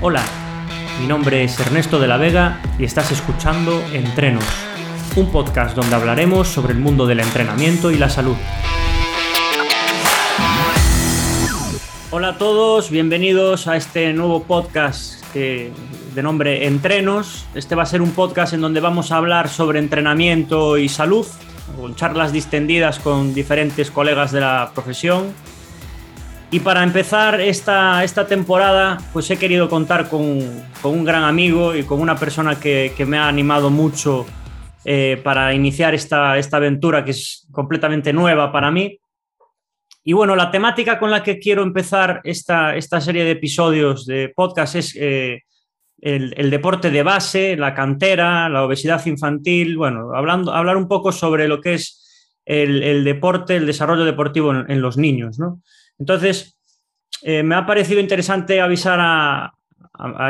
Hola, mi nombre es Ernesto de la Vega y estás escuchando Entrenos, un podcast donde hablaremos sobre el mundo del entrenamiento y la salud. Hola a todos, bienvenidos a este nuevo podcast de nombre Entrenos. Este va a ser un podcast en donde vamos a hablar sobre entrenamiento y salud, con charlas distendidas con diferentes colegas de la profesión y para empezar esta, esta temporada, pues he querido contar con, con, un gran amigo y con una persona que, que me ha animado mucho eh, para iniciar esta, esta aventura que es completamente nueva para mí. Y bueno, la temática con la que quiero empezar esta, esta serie de episodios de podcast es eh, el, el, deporte de base, la cantera, la obesidad infantil, bueno, hablando, hablar un poco sobre lo que es el, el deporte, el desarrollo deportivo en, en los niños, ¿no? Entonces, eh, me ha parecido interesante avisar a,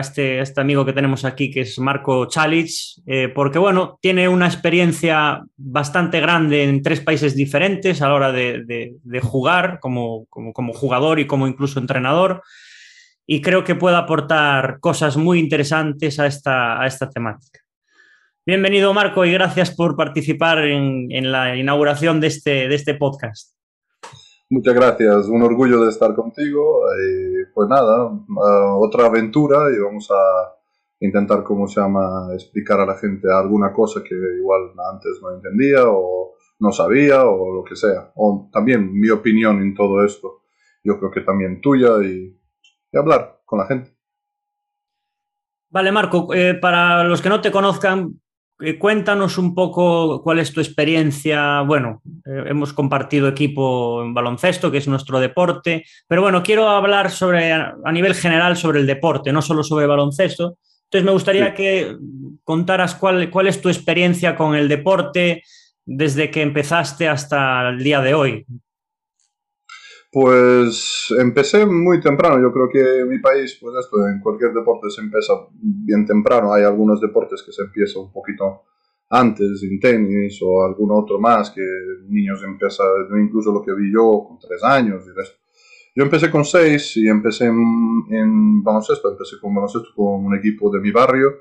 este, este, amigo que tenemos aquí, que es Marco Chalic, eh, porque bueno, tiene una experiencia bastante grande en tres países diferentes a la hora de jugar como, como, como, jugador y como incluso entrenador. Y creo que puede aportar cosas muy interesantes a esta, a esta temática. Bienvenido, Marco, y gracias por participar en, en la inauguración de este, de este podcast. Muchas gracias, un orgullo de estar contigo. Y pues nada, otra aventura y vamos a intentar, ¿cómo se llama?, explicar a la gente alguna cosa que igual antes no entendía o no sabía o lo que sea. O también mi opinión en todo esto, yo creo que también tuya y, y hablar con la gente. Vale, Marco, eh, para los que no te conozcan, eh, cuéntanos un poco cuál es tu experiencia. Bueno, eh, hemos compartido equipo en baloncesto, que es nuestro deporte, pero bueno, quiero hablar sobre, a nivel general sobre el deporte, no solo sobre baloncesto. Entonces, me gustaría sí. que contaras cuál, cuál es tu experiencia con el deporte desde que empezaste hasta el día de hoy. Pues empecé muy temprano, yo creo que en mi país, pues esto, en cualquier deporte se empieza bien temprano, hay algunos deportes que se empieza un poquito antes, en tenis o algún otro más, que niños empiezan, incluso lo que vi yo, con tres años y esto. Yo empecé con seis y empecé en, en baloncesto, empecé con baloncesto con un equipo de mi barrio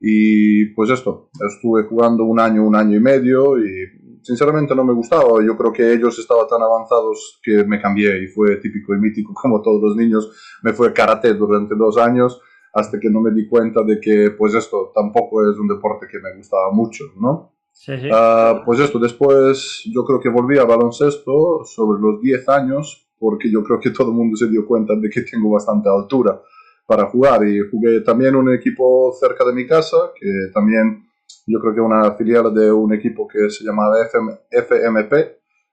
y pues esto, estuve jugando un año, un año y medio y sinceramente no me gustaba. Yo creo que ellos estaban tan avanzados que me cambié y fue típico y mítico como todos los niños. Me fue karate durante dos años hasta que no me di cuenta de que pues esto tampoco es un deporte que me gustaba mucho, ¿no? Sí, sí. Uh, pues esto, después yo creo que volví a baloncesto sobre los 10 años porque yo creo que todo el mundo se dio cuenta de que tengo bastante altura para jugar y jugué también un equipo cerca de mi casa que también yo creo que una filial de un equipo que se llamaba FM, FMP,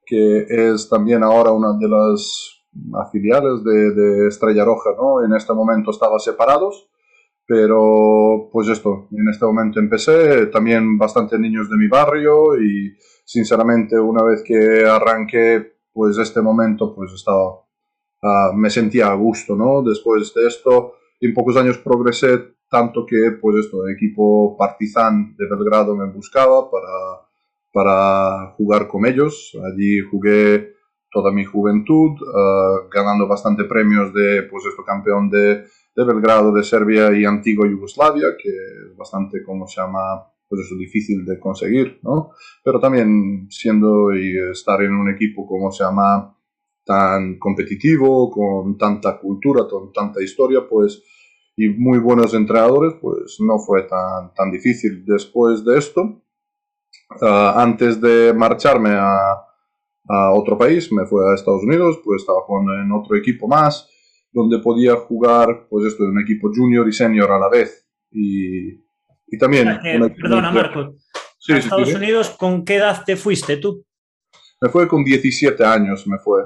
que es también ahora una de las afiliales de, de, Estrella Roja, ¿no? En este momento estaba separados, pero pues esto, en este momento empecé, también bastante niños de mi barrio y sinceramente una vez que arranqué, pues este momento, pues estaba, uh, me sentía a gusto, ¿no? Después de esto, en pocos años progresé tanto que pues esto, el equipo Partizan de Belgrado me buscaba para, para jugar con ellos. Allí jugué toda mi juventud, uh, ganando bastante premios de pues esto, campeón de, de, Belgrado, de Serbia y antigua Yugoslavia, que es bastante, como se llama, pues eso, difícil de conseguir, ¿no? Pero también siendo y estar en un equipo, como se llama, tan competitivo, con tanta cultura, con tanta historia, pues y muy buenos entrenadores, pues no fue tan, tan difícil. Después de esto, uh, antes de marcharme a, a, otro país, me fui a Estados Unidos, pues estaba jugando en otro equipo más, donde podía jugar, pues esto, en un equipo junior y senior a la vez. Y, y también... Eh, perdona, Marco. Sí, ¿A Estados sí, Unidos con qué edad te fuiste tú? Me fue con 17 años, me fue.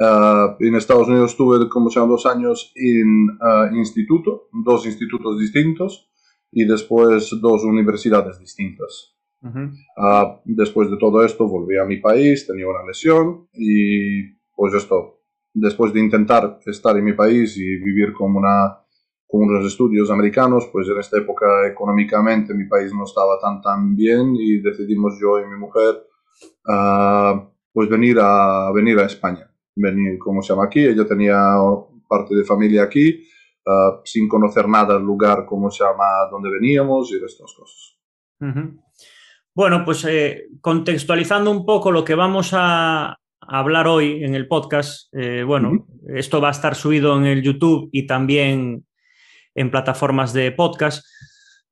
Uh, en Estados Unidos estuve como sean dos años en uh, instituto, dos institutos distintos y después dos universidades distintas. Uh -huh. uh, después de todo esto volví a mi país, tenía una lesión y pues esto, después de intentar estar en mi país y vivir como una con unos estudios americanos, pues en esta época económicamente mi país no estaba tan tan bien y decidimos yo y mi mujer pues venir a venir a España venir, como se llama aquí, ella tenía parte de familia aquí, ah, sin conocer nada del lugar, cómo se llama, dónde veníamos y de estas cosas. Bueno, pues eh, contextualizando un poco lo que vamos a hablar hoy en el podcast, eh, bueno, esto va a estar subido en el YouTube y también en plataformas de podcast.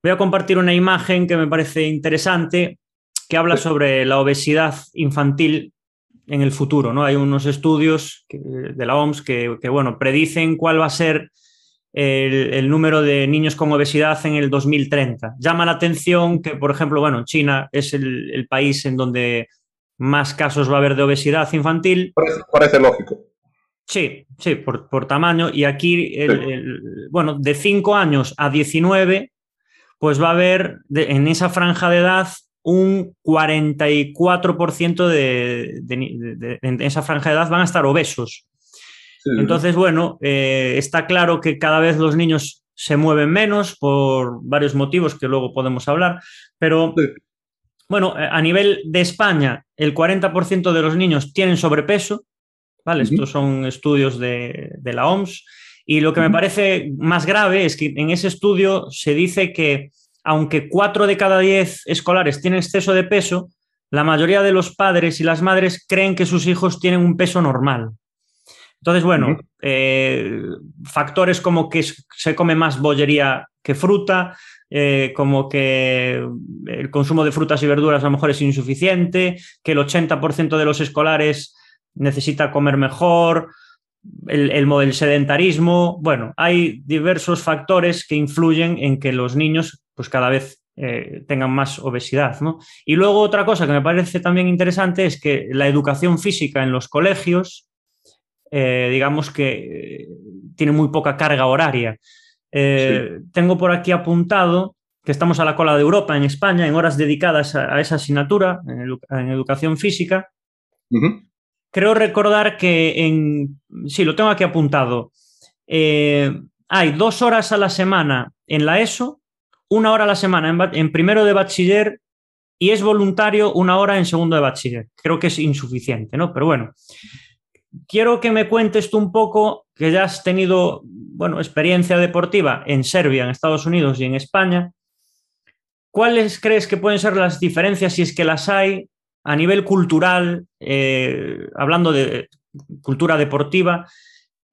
Voy a compartir una imagen que me parece interesante que habla sobre la obesidad infantil en el futuro. ¿no? Hay unos estudios de la OMS que, bueno, predicen cuál va a ser el, número de niños con obesidad en el 2030. Llama la atención que, por ejemplo, bueno, China es el, país en donde más casos va a haber de obesidad infantil. Parece, lógico. Sí, sí, por, tamaño. Y aquí, bueno, de 5 años a 19, pues va a haber en esa franja de edad un 44% de, en esa franja de edad van a estar obesos. Entonces, bueno, eh, está claro que cada vez los niños se mueven menos por varios motivos que luego podemos hablar, pero bueno, eh, a nivel de España, el 40% de los niños tienen sobrepeso, ¿vale? Estos son estudios de, la OMS. Y lo que me parece más grave es que en ese estudio se dice que aunque 4 de cada 10 escolares tienen exceso de peso, la mayoría de los padres y las madres creen que sus hijos tienen un peso normal. Entonces, bueno, eh, factores como que se come más bollería que fruta, eh, como que el consumo de frutas y verduras a lo mejor es insuficiente, que el 80% de los escolares necesita comer mejor, el, el, sedentarismo. Bueno, hay diversos factores que influyen en que los niños pues cada vez eh, tengan más obesidad. Y luego otra cosa que me parece también interesante es que la educación física en los colegios eh, digamos que eh, tiene muy poca carga horaria. Eh, tengo por aquí apuntado que estamos a la cola de Europa, en España, en horas dedicadas a, esa asignatura, en, educación física. Creo recordar que en... Sí, lo tengo aquí apuntado. hay dos horas a la semana en la ESO, una hora a la semana en, primero de bachiller y es voluntario una hora en segundo de bachiller. Creo que es insuficiente, ¿no? Pero bueno quiero que me cuentes tú un poco, que ya has tenido, bueno, experiencia deportiva en Serbia, en Estados Unidos y en España. ¿Cuáles crees que pueden ser las diferencias, si es que las hay, a nivel cultural, eh, hablando de cultura deportiva,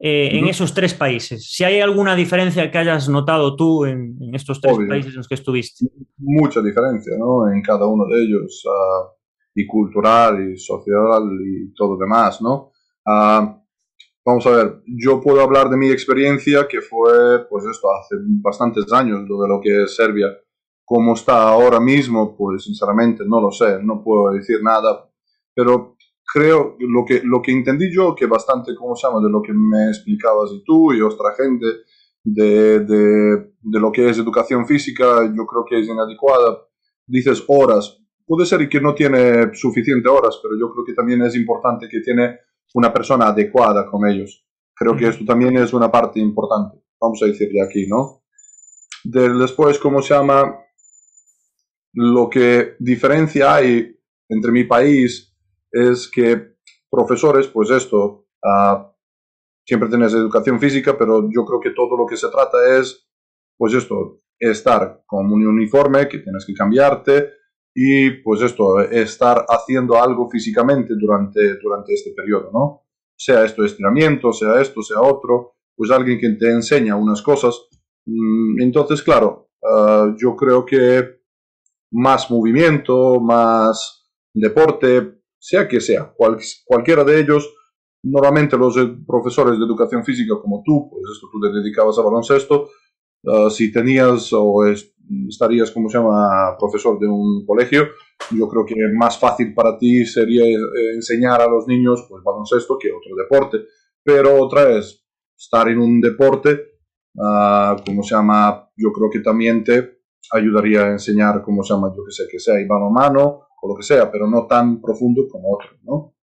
eh, en esos tres países? Si hay alguna diferencia que hayas notado tú en, estos tres países en los que estuviste. Mucha diferencia, ¿no? En cada uno de ellos, ah, y cultural, y social, y todo demás, ¿no? Ah, vamos a ver, yo puedo hablar de mi experiencia, que fue, pues esto, hace bastantes años, lo de lo que es Serbia. ¿Cómo está ahora mismo? Pues sinceramente no lo sé, no puedo decir nada, pero creo lo que, lo que entendí yo, que bastante, ¿cómo se llama?, de lo que me explicabas y tú y otra gente, de, de, de lo que es educación física, yo creo que es inadecuada. Dices horas, puede ser que no tiene suficiente horas, pero yo creo que también es importante que tiene una persona adecuada con ellos. Creo que esto también es una parte importante, vamos a decirle aquí, ¿no? después, ¿cómo se llama? Lo que diferencia hay entre mi país es que profesores, pues esto, uh, siempre tienes educación física, pero yo creo que todo lo que se trata es, pues esto, estar con un uniforme que tienes que cambiarte, y pues esto, estar haciendo algo físicamente durante, durante este periodo, ¿no? Sea esto estiramiento, sea esto, sea otro, pues alguien que te enseña unas cosas. Mm, entonces, claro, ah, yo creo que más movimiento, más deporte, sea que sea, cualquiera de ellos, normalmente los profesores de educación física como tú, pues esto tú te dedicabas a baloncesto, ah, si tenías o estarías, como se llama, profesor de un colegio, yo creo que más fácil para ti sería eh, enseñar a los niños pues baloncesto que otro deporte. Pero otra vez, estar en un deporte, uh, como se llama, yo creo que también te ayudaría a enseñar, como se llama, yo que sé, que sea mano a mano o lo que sea, pero no tan profundo como otro, ¿no?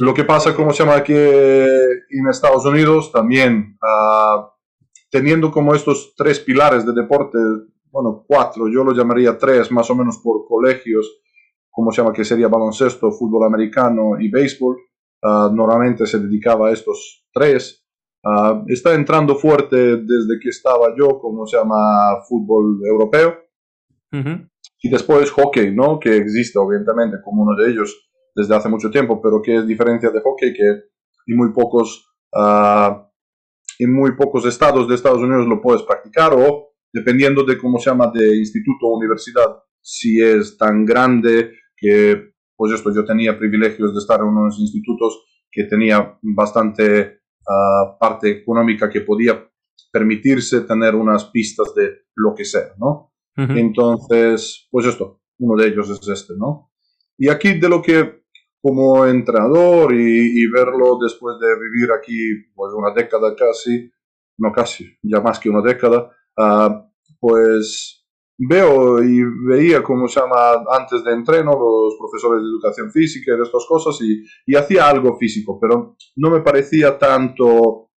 Lo que pasa, como se llama aquí en Estados Unidos, también uh, teniendo como estos tres pilares de deporte bueno, cuatro, yo lo llamaría tres más o menos por colegios, como se llama, que sería baloncesto, fútbol americano y béisbol. Ah, normalmente se dedicaba a estos tres. Ah, está entrando fuerte desde que estaba yo, como se llama, fútbol europeo. Y después hockey, ¿no? Que existe obviamente como uno de ellos desde hace mucho tiempo, pero que es diferencia de hockey que en muy pocos, uh, en muy pocos estados de Estados Unidos lo puedes practicar o dependiendo de cómo se llama, de instituto o universidad, si es tan grande que, pues esto, yo tenía privilegios de estar en unos institutos que tenía bastante uh, parte económica que podía permitirse tener unas pistas de lo que sea, ¿no? Entonces, pues esto, uno de ellos es este, ¿no? Y aquí de lo que como entrenador y, verlo después de vivir aquí pues una década casi, no casi, ya más que una década, uh, pues veo y veía cómo se llama antes de entreno los profesores de educación física y de estas cosas y, y hacía algo físico, pero no me parecía tanto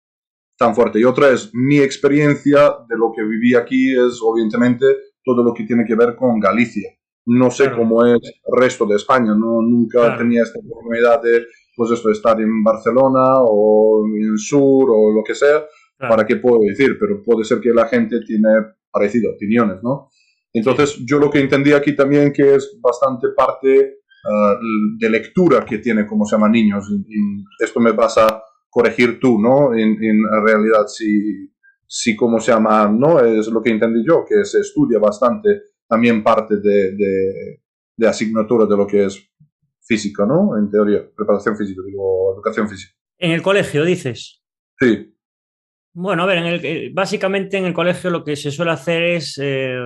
tan fuerte. Y otra es, mi experiencia de lo que viví aquí es obviamente todo lo que tiene que ver con Galicia. No sé cómo es el resto de España, ¿no? nunca tenía esta oportunidad de, pues esto, estar en Barcelona o en sur o lo que sea, para qué puedo decir, pero puede ser que la gente tiene parecido opiniones, ¿no? Entonces, yo lo que entendí aquí también que es bastante parte ah, de lectura que tiene, como se llama, niños. Y, esto me vas a corregir tú, ¿no? En, en realidad, si, sí como se llama, ¿no? Es lo que entendí yo, que se estudia bastante también parte de, de, asignatura de lo que es física, ¿no? En teoría, preparación física, digo, educación física. En el colegio, dices. Sí. Bueno, a ver, en el, eh, básicamente en el colegio lo que se suele hacer es eh,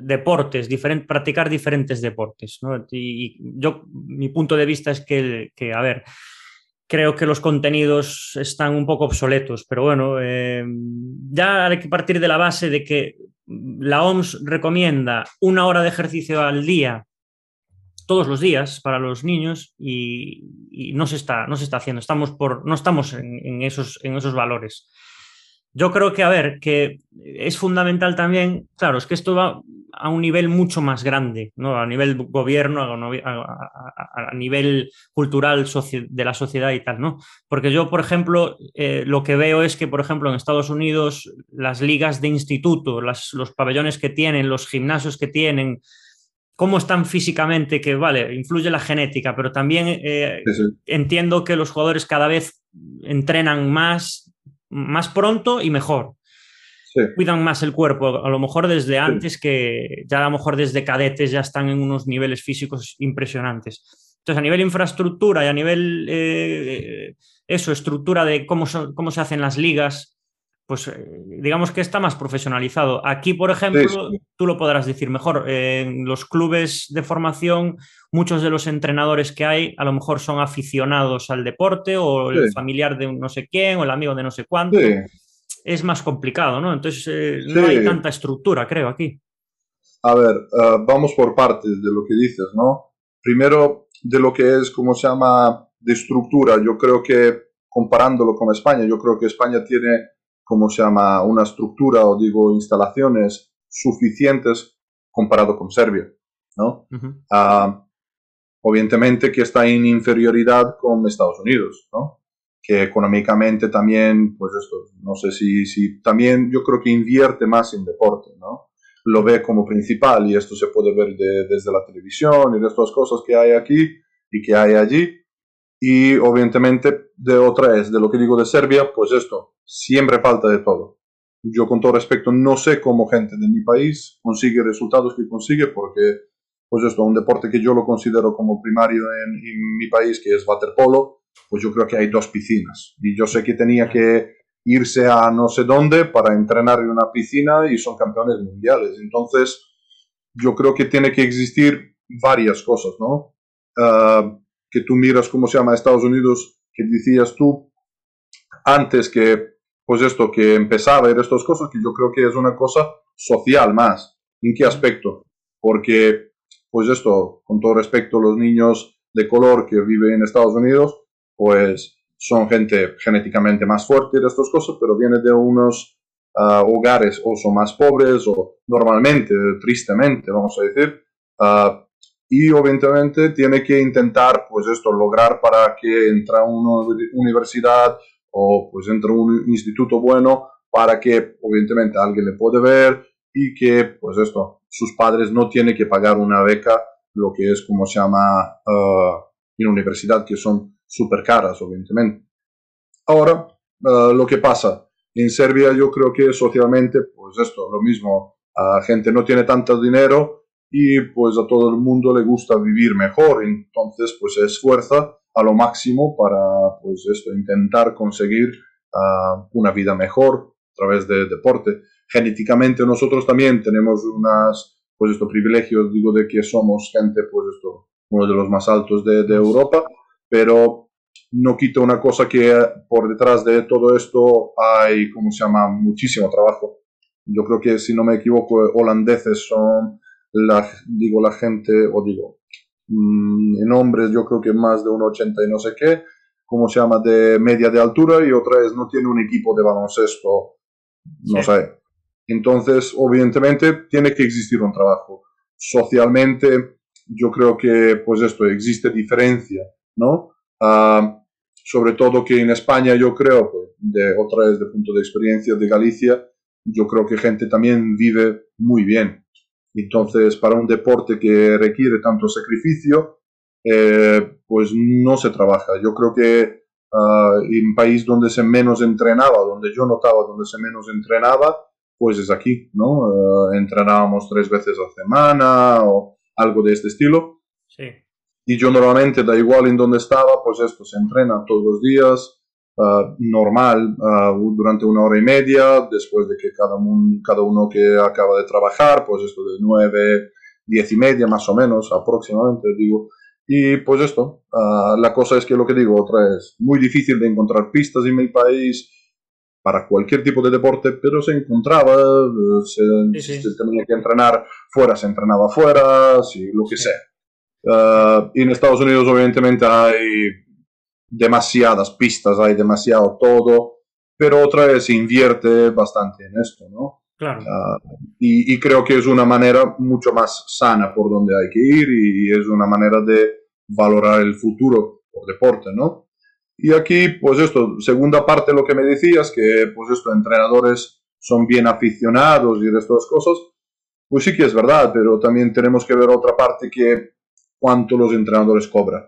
deportes, practicar diferentes deportes. ¿no? Y, yo, mi punto de vista es que, que a ver, creo que los contenidos están un poco obsoletos, pero bueno, eh, ya hay que partir de la base de que la OMS recomienda una hora de ejercicio al día, todos los días, para los niños y, no, se está, no se está haciendo, estamos por, no estamos en, esos, en esos valores. Yo creo que, a ver, que es fundamental también, claro, es que esto va a un nivel mucho más grande, ¿no? a nivel gobierno, a, nivel cultural de la sociedad y tal, ¿no? Porque yo, por ejemplo, eh, lo que veo es que, por ejemplo, en Estados Unidos, las ligas de instituto, los pabellones que tienen, los gimnasios que tienen, cómo están físicamente, que vale, influye la genética, pero también eh, entiendo que los jugadores cada vez entrenan más, más pronto y mejor. Cuidan más el cuerpo, a lo mejor desde antes que ya a lo mejor desde cadetes ya están en unos niveles físicos impresionantes. Entonces, a nivel infraestructura y a nivel, eh, eso, estructura de cómo, cómo se hacen las ligas, pues eh, digamos que está más profesionalizado. Aquí, por ejemplo, tú lo podrás decir mejor, en los clubes de formación, muchos de los entrenadores que hay a lo mejor son aficionados al deporte o el familiar de no sé quién o el amigo de no sé cuánto. Es más complicado, ¿no? Entonces eh, no hay tanta estructura, creo, aquí. A ver, eh, vamos por partes de lo que dices, ¿no? Primero, de lo que es, como se llama, de estructura. Yo creo que, comparándolo con España, yo creo que España tiene, como se llama, una estructura o digo, instalaciones suficientes comparado con Serbia, ¿no? obviamente que está en inferioridad con Estados Unidos, ¿no? Que económicamente también, pues esto, no sé si, si también yo creo que invierte más en deporte, ¿no? Lo ve como principal y esto se puede ver desde la televisión y de estas cosas que hay aquí y que hay allí. Y obviamente de otra es, de lo que digo de Serbia, pues esto, siempre falta de todo. Yo con todo respeto no sé cómo gente de mi país consigue resultados que consigue porque pues esto, un deporte que yo lo considero como primario en, mi país, que es waterpolo, pues yo creo que hay dos piscinas. Y yo sé que tenía que irse a no sé dónde para entrenar en una piscina y son campeones mundiales. Entonces, yo creo que tiene que existir varias cosas, ¿no? Ah, que tú miras cómo se llama Estados Unidos, que decías tú antes que, pues esto, que empezaba y estas cosas, que yo creo que es una cosa social más. ¿En qué aspecto? Porque pues esto, con todo respeto, los niños de color que viven en Estados Unidos, pues son gente genéticamente más fuerte de estas cosas, pero viene de unos ah, hogares o son más pobres o normalmente, tristemente, vamos a decir, uh, y obviamente tiene que intentar, pues esto, lograr para que entre a una universidad o pues entra a un instituto bueno para que obviamente alguien le puede ver y que pues esto, sus padres no tienen que pagar una beca, lo que es como se llama uh, en universidad, que son súper caras obviamente. Ahora, uh, lo que pasa, en Serbia yo creo que socialmente pues esto, lo mismo, la gente no tiene tanto dinero y pues a todo el mundo le gusta vivir mejor, entonces pues se esfuerza a lo máximo para pues esto, intentar conseguir uh, una vida mejor a través del deporte. Genéticamente nosotros también tenemos unas, pues estos privilegios, digo, de que somos gente, pues esto, uno de los más altos de, de Europa, pero no quita una cosa que por detrás de todo esto hay, como se llama, muchísimo trabajo. Yo creo que, si no me equivoco, holandeses son, la, digo, la gente, o digo, mm, en hombres yo creo que más de un 80 y no sé qué, como se llama, de media de altura y otra vez no tiene un equipo de baloncesto, no sé. Entonces, obviamente, tiene que existir un trabajo. Socialmente, yo creo que, pues esto, existe diferencia, ¿no? Sobre todo que en España yo creo, pues, de otra vez de punto de experiencia de Galicia, yo creo que gente también vive muy bien. Entonces, para un deporte que requiere tanto sacrificio, eh, pues no se trabaja. Yo creo que uh, en país donde se menos entrenaba, donde yo notaba donde se menos entrenaba, pues es aquí, ¿no? Uh, entrenábamos tres veces a semana o algo de este estilo. Sí. Y yo normalmente, da igual en donde estaba, pues esto se entrena todos los días, uh, normal, uh, durante una hora y media, después de que cada, un, cada uno que acaba de trabajar, pues esto de nueve, diez y media más o menos, aproximadamente, digo. Y pues esto, uh, la cosa es que lo que digo, otra es muy difícil de encontrar pistas en mi país para cualquier tipo de deporte, pero se encontraba, se, sí, sí. se tenía que entrenar fuera, se entrenaba fuera, sí, lo que sea. Uh, en Estados Unidos obviamente hay demasiadas pistas, hay demasiado todo, pero otra vez invierte bastante en esto, ¿no? Claro. Uh, y, y, creo que es una manera mucho más sana por donde hay que ir y es una manera de valorar el futuro por deporte, ¿no? Y aquí, pues esto, segunda parte lo que me decías, que pues esto, entrenadores son bien aficionados y de estas cosas, pues sí que es verdad, pero también tenemos que ver otra parte que cuánto los entrenadores cobran,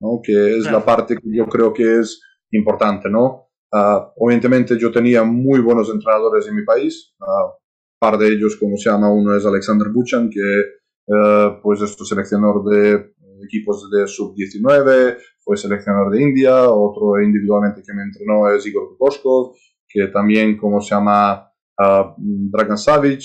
¿no? que es claro. la parte que yo creo que es importante. ¿no? Uh, obviamente yo tenía muy buenos entrenadores en mi país, un uh, par de ellos, como se llama, uno es Alexander Buchan, que uh, pues es seleccionador de equipos de sub-19, fue seleccionador de India, otro individualmente que me entrenó es Igor Kukoskov, que también, como se llama, Dragan Savic,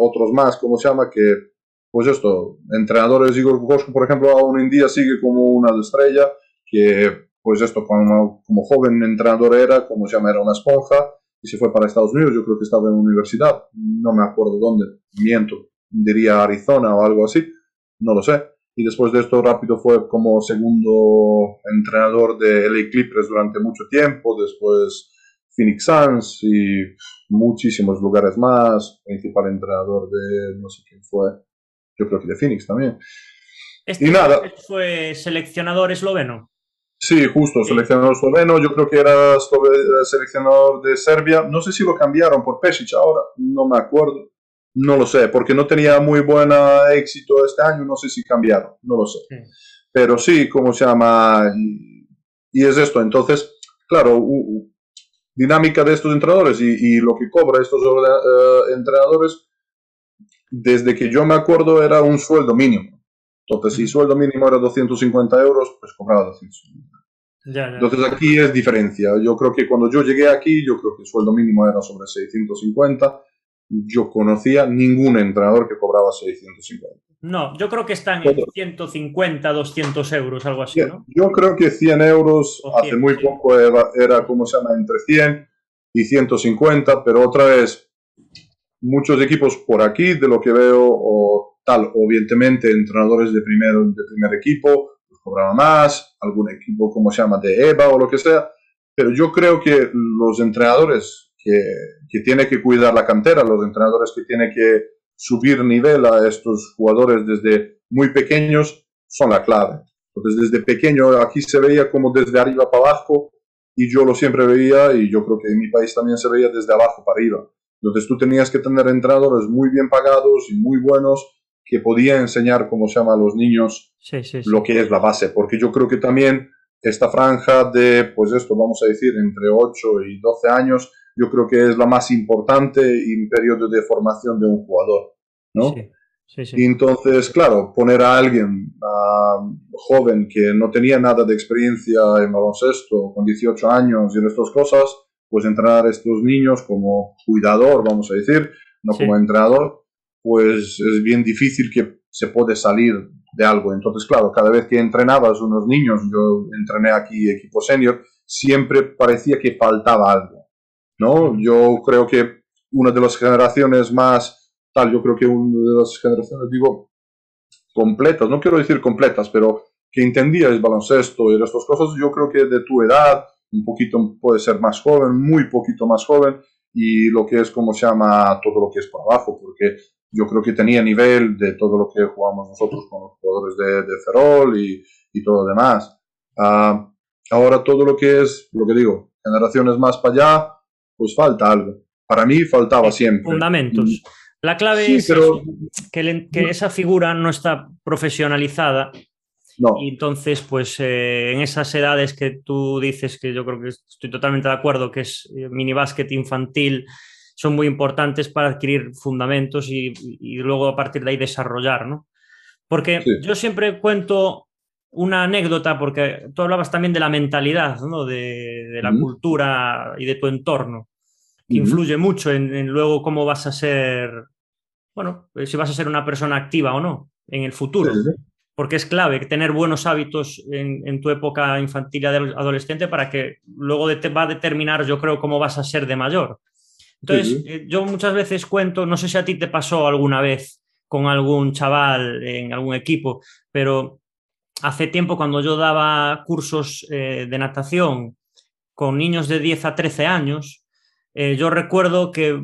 otros más, como se llama, que pues esto, entrenadores Igor Kukosko, por ejemplo, aún en día sigue como una estrella, que pues esto, como, como joven entrenador era, como se llama, era una esponja, y se fue para Estados Unidos, yo creo que estaba en universidad, no me acuerdo dónde, miento, diría Arizona o algo así, no lo sé. Y después de esto rápido fue como segundo entrenador de LA Clippers durante mucho tiempo, después Phoenix Suns y muchísimos lugares más, principal entrenador de no sé quién fue, yo creo que de Phoenix también. Este y nada. ¿Fue seleccionador esloveno? Sí, justo, sí. seleccionador esloveno. Yo creo que era seleccionador de Serbia. No sé si lo cambiaron por Pesic ahora, no me acuerdo. No lo sé, porque no tenía muy buen éxito este año. No sé si cambiaron, no lo sé. Sí. Pero sí, ¿cómo se llama? Y, y es esto. Entonces, claro, uh, dinámica de estos entrenadores y, y, lo que cobra estos uh, entrenadores desde que yo me acuerdo era un sueldo mínimo. Entonces, si el sueldo mínimo era 250 euros, pues cobraba 250. Ya, ya. Entonces aquí es diferencia. Yo creo que cuando yo llegué aquí, yo creo que el sueldo mínimo era sobre 650. Yo conocía ningún entrenador que cobraba 650. No, yo creo que están en 150, 200 euros, algo así, ¿no? Yo creo que 100 euros 100, hace muy sí. poco era, era, como se llama, entre 100 y 150, pero otra vez, muchos equipos por aquí, de lo que veo, o tal, obviamente entrenadores de primer, de primer equipo, pues cobraba más, algún equipo como se llama de EVA o lo que sea, pero yo creo que los entrenadores que, que tienen que cuidar la cantera, los entrenadores que tienen que subir nivel a estos jugadores desde muy pequeños, son la clave. Entonces, desde pequeño aquí se veía como desde arriba para abajo, y yo lo siempre veía y yo creo que en mi país también se veía desde abajo para arriba. Entonces tú tenías que tener entrenadores muy bien pagados y muy buenos que podían enseñar, como se llama, a los niños lo que es la base, porque yo creo que también esta franja de, pues esto, vamos a decir, entre 8 y 12 años, yo creo que es la más importante en periodo de formación de un jugador, ¿no? Sí, sí, Y entonces, claro, poner a alguien joven que no tenía nada de experiencia en baloncesto, con 18 años y estas cosas, pues entrenar a estos niños como cuidador, vamos a decir, no como entrenador, pues es bien difícil que se puede salir de algo. Entonces, claro, cada vez que entrenabas unos niños, yo entrené aquí equipo senior, siempre parecía que faltaba algo. ¿no? Yo creo que una de las generaciones más, tal, yo creo que una de las generaciones, digo, completas, no quiero decir completas, pero que entendía el baloncesto y estas cosas, yo creo que de tu edad, un poquito puede ser más joven, muy poquito más joven, y lo que es como se llama todo lo que es por abajo, porque yo creo que tenía nivel de todo lo que jugamos nosotros con los jugadores de, de Ferrol y, y todo lo demás. Ah, ahora todo lo que es, lo que digo, generaciones más para allá, pues falta algo. Para mí faltaba siempre. Fundamentos. La clave es que, esa figura no está profesionalizada. No. Y entonces, pues eh, en esas edades que tú dices, que yo creo que estoy totalmente de acuerdo, que es eh, minibásquet infantil, son muy importantes para adquirir fundamentos y, luego a partir de ahí desarrollar, ¿no? Porque yo siempre cuento una anécdota, porque tú hablabas también de la mentalidad, ¿no? de, la cultura y de tu entorno, que influye mucho en, luego cómo vas a ser, bueno, si vas a ser una persona activa o no en el futuro. Porque es clave tener buenos hábitos en, tu época infantil y adolescente para que luego te va a determinar, yo creo, cómo vas a ser de mayor. Entonces, eh, yo muchas veces cuento, no sé si a ti te pasó alguna vez con algún chaval en algún equipo, pero hace tiempo cuando yo daba cursos eh, de natación con niños de 10 a 13 años, eh, yo recuerdo que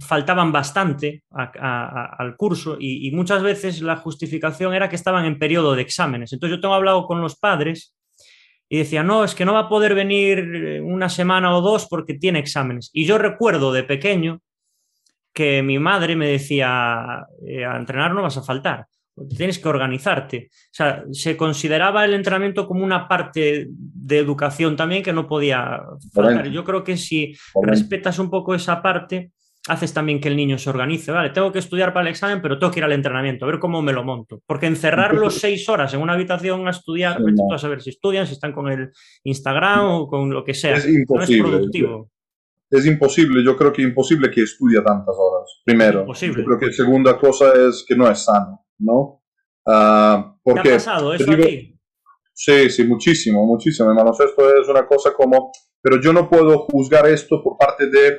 faltaban bastante al curso y, muchas veces la justificación era que estaban en periodo de exámenes. Entonces yo tengo hablado con los padres y decía, no, es que no va a poder venir eh, una semana o dos porque tiene exámenes. Y yo recuerdo de pequeño que mi madre me decía, a entrenar no vas a faltar tienes que organizarte. O sea, se consideraba el entrenamiento como una parte de educación también que no podía faltar. Yo creo que si respetas un poco esa parte, haces también que el niño se organice. Vale, tengo que estudiar para el examen, pero tengo que ir al entrenamiento, a ver cómo me lo monto. Porque encerrarlos seis horas en una habitación a estudiar, a saber si estudian, si están con el Instagram o con lo que sea. Es imposible. No es productivo. Es imposible, yo creo que imposible que estudie tantas horas. Primero, yo creo que segunda cosa es que no es sano. ¿no? Uh, porque, ¿Te ha pasado eso aquí? Sí, sí, muchísimo, muchísimo. Hermanos, esto es una cosa como, pero yo no puedo juzgar esto por parte de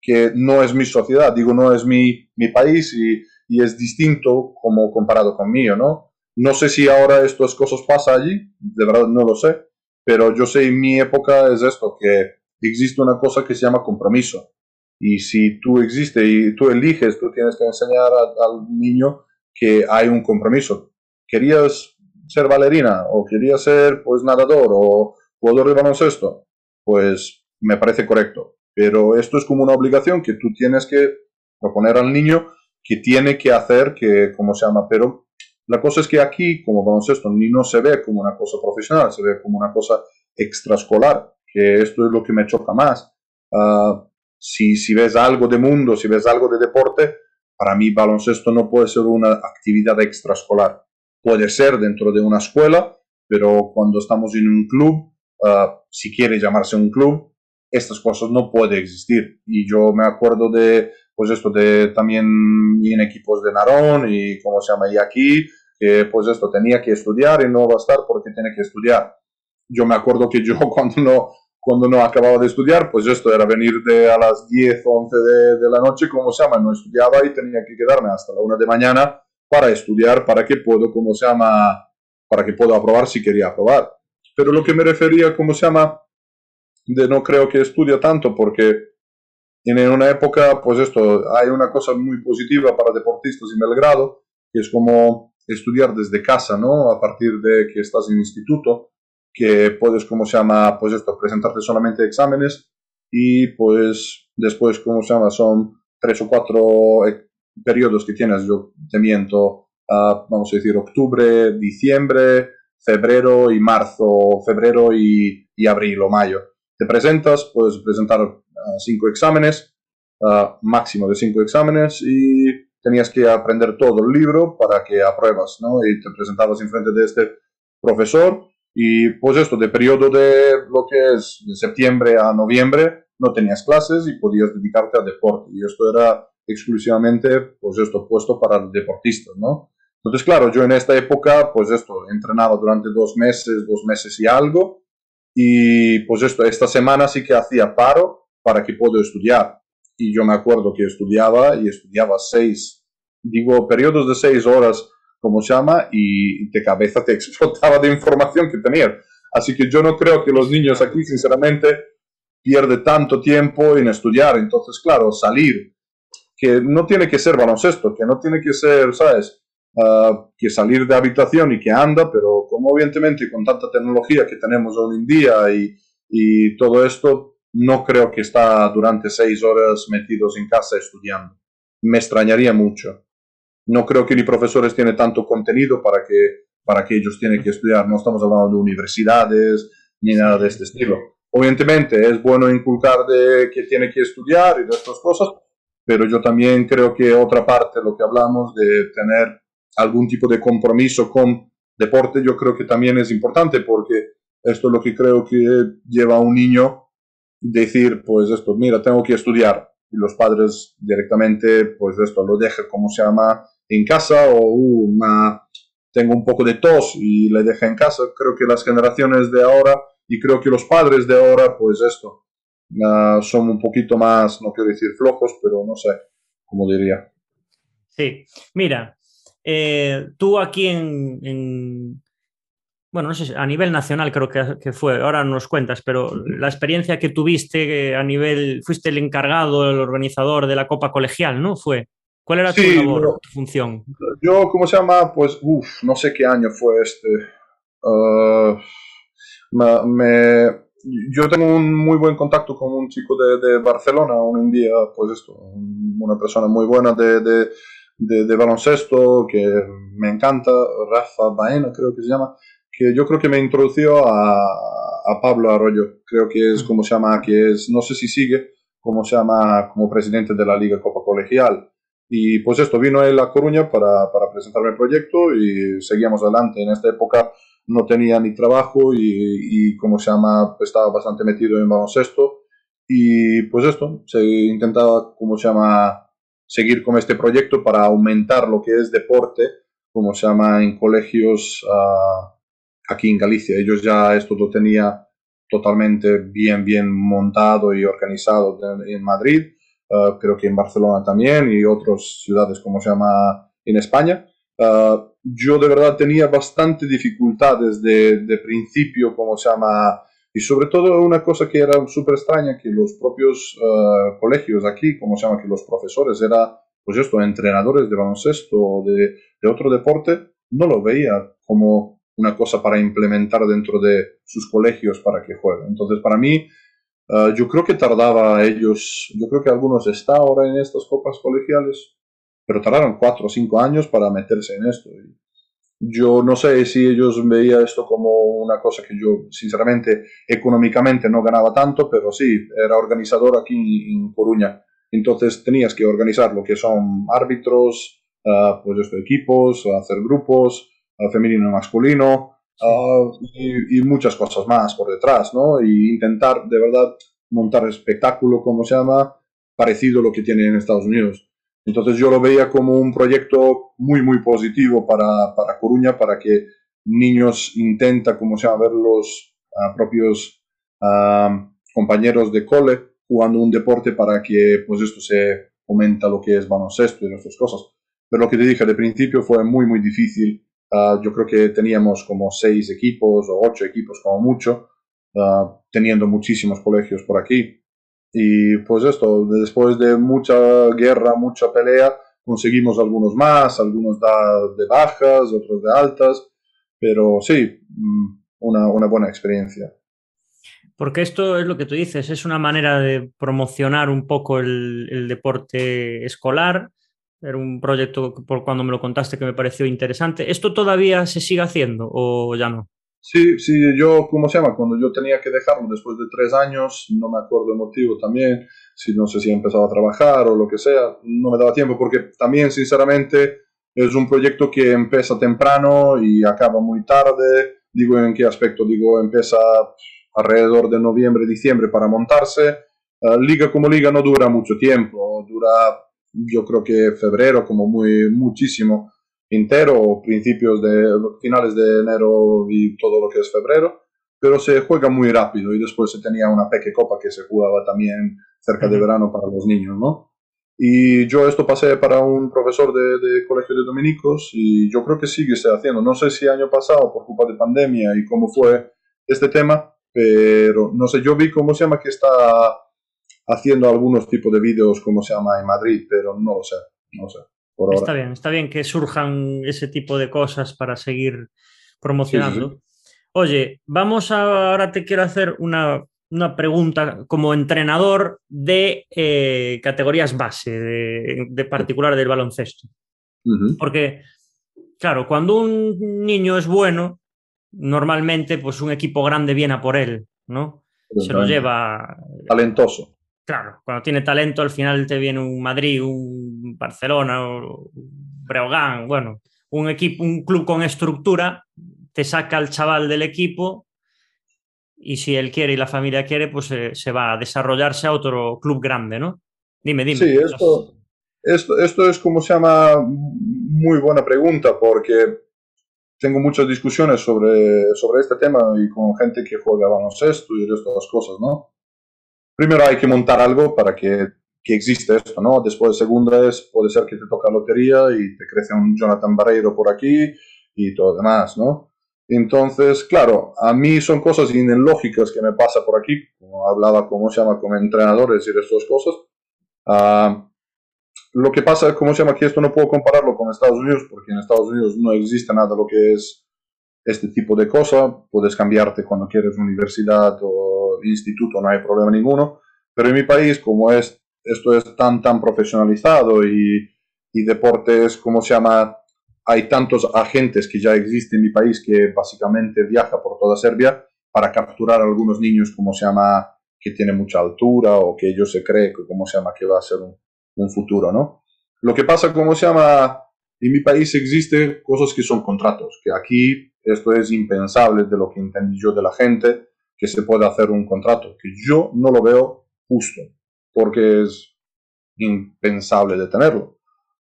que no es mi sociedad, digo, no es mi, mi país y, y, es distinto como comparado con mío, ¿no? No sé si ahora estas cosas pasan allí, de verdad no lo sé, pero yo sé en mi época es esto, que existe una cosa que se llama compromiso. Y si tú existes y tú eliges, tú tienes que enseñar al niño que hay un compromiso. ¿Querías ser bailarina o querías ser pues nadador o jugador de baloncesto? Pues me parece correcto. Pero esto es como una obligación que tú tienes que proponer al niño que tiene que hacer, que como se llama, pero la cosa es que aquí, como baloncesto, ni no se ve como una cosa profesional, se ve como una cosa extraescolar, que esto es lo que me choca más. Ah, si, si ves algo de mundo, si ves algo de deporte, para mí baloncesto no puede ser una actividad extraescolar. Puede ser dentro de una escuela, pero cuando estamos en un club, ah, si quiere llamarse un club, estas cosas no pueden existir. Y yo me acuerdo de, pues esto de también en equipos de Narón y como se llama y aquí, que pues esto tenía que estudiar y no va a estar porque tiene que estudiar. Yo me acuerdo que yo cuando no, cuando no acababa de estudiar, pues esto era venir de a las 10 o 11 de, la noche, como se llama, no estudiaba y tenía que quedarme hasta la 1 de mañana para estudiar, para que puedo, como se llama, para que pueda aprobar si quería aprobar. Pero lo que me refería, como se llama, de no creo que estudia tanto, porque en una época, pues esto, hay una cosa muy positiva para deportistas en Belgrado, que es como estudiar desde casa, ¿no? A partir de que estás en instituto, que puedes, como se llama, pues esto, presentarte solamente exámenes y pues después, como se llama, son tres o cuatro eh, periodos que tienes, yo te miento, vamos a decir, octubre, diciembre, febrero y marzo, febrero y, y abril o mayo. Te presentas, puedes presentar uh, cinco exámenes, uh, máximo de cinco exámenes y tenías que aprender todo el libro para que apruebas, ¿no? Y te presentabas en frente de este profesor y pues esto, de periodo de lo que es de septiembre a noviembre, no tenías clases y podías dedicarte al deporte. Y esto era exclusivamente, pues esto, puesto para deportistas, ¿no? Entonces, claro, yo en esta época, pues esto, entrenaba durante dos meses, dos meses y algo, y pues esto, esta semana sí que hacía paro para que pueda estudiar. Y yo me acuerdo que estudiaba y estudiaba seis, digo, periodos de seis horas, como se llama, y de cabeza te explotaba de información que tenía. Así que yo no creo que los niños aquí, sinceramente, pierde tanto tiempo en estudiar. Entonces, claro, salir, que no tiene que ser baloncesto, que no tiene que ser, ¿sabes? Ah, que salir de habitación y que anda, pero evidentemente con tanta tecnología que tenemos hoy en día y, y todo esto, no creo que está durante seis horas metidos en casa estudiando. Me extrañaría mucho. No creo que ni profesores tienen tanto contenido para que, para que ellos tienen que estudiar. No estamos hablando de universidades ni nada de este estilo. Obviamente es bueno inculcar de que tiene que estudiar y de estas cosas, pero yo también creo que otra parte, lo que hablamos de tener algún tipo de compromiso con deporte, yo creo que también es importante porque esto es lo que creo que lleva a un niño decir, pues esto, mira, tengo que estudiar. Y los padres directamente, pues esto, lo dejan, como se llama, en casa o uh, tengo un poco de tos y le deja en casa. Creo que las generaciones de ahora y creo que los padres de ahora, pues esto, uh, son un poquito más, no quiero decir flojos, pero no sé, cómo diría. Sí, mira, eh, tú aquí en, en, bueno, no sé, a nivel nacional creo que, que, fue, ahora nos cuentas, pero la experiencia que tuviste a nivel, fuiste el encargado, el organizador de la Copa Colegial, ¿no? Fue. ¿Cuál era tu labor, tu función? Yo, ¿cómo se llama? Pues, uff, no sé qué año fue este. Uh, me, yo tengo un muy buen contacto con un chico de, de, Barcelona, en día, pues esto, una persona muy buena de, de, de, baloncesto, que me encanta, Rafa Baena creo que se llama, que yo creo que me introdució a, a Pablo Arroyo, creo que es mm. como se llama, que es, no sé si sigue, como se llama, como presidente de la Liga Copa Colegial. Y pues esto, vino él a Coruña para, para presentarme el proyecto y seguíamos adelante. En esta época no tenía ni trabajo y, y como se llama, estaba bastante metido en baloncesto. Y pues esto, se intentaba, como se llama, seguir con este proyecto para aumentar lo que es deporte, como se llama, en colegios uh, aquí en Galicia. Ellos ya esto lo tenía totalmente bien, bien montado y organizado en Madrid, uh, creo que en Barcelona también y otras ciudades, como se llama, en España. Uh, yo de verdad tenía bastante dificultades de, de, principio, como se llama, y sobre todo una cosa que era súper extraña, que los propios uh, colegios aquí, como se llama, que los profesores eran, pues esto, entrenadores de baloncesto o de, de otro deporte, no lo veía como una cosa para implementar dentro de sus colegios para que jueguen. Entonces, para mí, uh, yo creo que tardaba ellos, yo creo que algunos están ahora en estas copas colegiales, pero tardaron cuatro o cinco años para meterse en esto. Yo no sé si ellos veían esto como una cosa que yo, sinceramente, económicamente no ganaba tanto, pero sí, era organizador aquí en Coruña. Entonces tenías que organizar lo que son árbitros, uh, pues estos equipos, hacer grupos, uh, femenino y masculino, uh, y, y, muchas cosas más por detrás, ¿no? Y intentar de verdad montar espectáculo, como se llama, parecido a lo que tienen en Estados Unidos. Entonces yo lo veía como un proyecto muy, muy positivo para, para Coruña, para que niños intenta, como se llama, ver los uh, propios uh, compañeros de cole jugando un deporte para que pues esto se aumenta lo que es baloncesto y otras cosas. Pero lo que te dije de principio fue muy, muy difícil. Uh, yo creo que teníamos como seis equipos o ocho equipos como mucho, teniendo muchísimos colegios por aquí. Y pues esto, después de mucha guerra, mucha pelea, conseguimos algunos más, algunos da de bajas, otros de altas, pero sí, mm, una, una buena experiencia. Porque esto es lo que tú dices, es una manera de promocionar un poco el, el deporte escolar. Era un proyecto por cuando me lo contaste que me pareció interesante. ¿Esto todavía se sigue haciendo o ya no? Sí, sí, yo, ¿cómo se llama? Cuando yo tenía que dejarlo después de tres años, no me acuerdo el motivo también, si no sé si he empezado a trabajar o lo que sea, no me daba tiempo porque también, sinceramente, es un proyecto que empieza temprano y acaba muy tarde. Digo, ¿en qué aspecto? Digo, empieza alrededor de noviembre, diciembre para montarse. Uh, liga como liga no dura mucho tiempo, dura yo creo que febrero como muy muchísimo entero, principios de finales de enero y todo lo que es febrero, pero se juega muy rápido y después se tenía una peque copa que se jugaba también cerca de verano para los niños, ¿no? Y yo esto pasé para un profesor de, de, colegio de dominicos y yo creo que sigue se haciendo. No sé si año pasado por culpa de pandemia y cómo fue este tema, pero no sé, yo vi cómo se llama que está haciendo algunos tipos de vídeos, como se llama en Madrid, pero no lo sé, no sé. Por está bien, está bien que surjan ese tipo de cosas para seguir promocionando. Sí. Oye, vamos a, ahora te quiero hacer una, una pregunta como entrenador de eh, categorías base, de, de, particular del baloncesto. Uh -huh. Porque, claro, cuando un niño es bueno, normalmente pues un equipo grande viene a por él, ¿no? Se lo lleva... Talentoso. Claro, cuando tiene talento al final te viene un Madrid, un Barcelona, un Breogán, bueno, un equipo, un club con estructura, te saca al chaval del equipo y si él quiere y la familia quiere, pues se, se va a desarrollarse a otro club grande, ¿no? Dime, dime. Sí, esto, esto, esto es como se llama muy buena pregunta porque tengo muchas discusiones sobre, sobre este tema y con gente que juega baloncesto y estas cosas, ¿no? Primero hay que montar algo para que, que existe esto, ¿no? Después, segunda es, puede ser que te toca lotería y te crece un Jonathan Barreiro por aquí y todo demás, ¿no? Entonces, claro, a mí son cosas ilógicas que me pasa por aquí, como hablaba, como se llama, con entrenadores y de cosas. Uh, lo que pasa, como se llama, que esto no puedo compararlo con Estados Unidos, porque en Estados Unidos no existe nada lo que es este tipo de cosa. Puedes cambiarte cuando quieres universidad o instituto, no hay problema ninguno. Pero en mi país, como es, esto es tan, tan profesionalizado y, y deportes, como se llama, hay tantos agentes que ya existen en mi país que básicamente viaja por toda Serbia para capturar a algunos niños, como se llama, que tienen mucha altura o que ellos se creen como se llama, que va a ser un, un futuro, ¿no? Lo que pasa, como se llama, en mi país existe cosas que son contratos, que aquí esto es impensable de lo que entendí yo de la gente, que se puede hacer un contrato, que yo no lo veo justo, porque es impensable de tenerlo.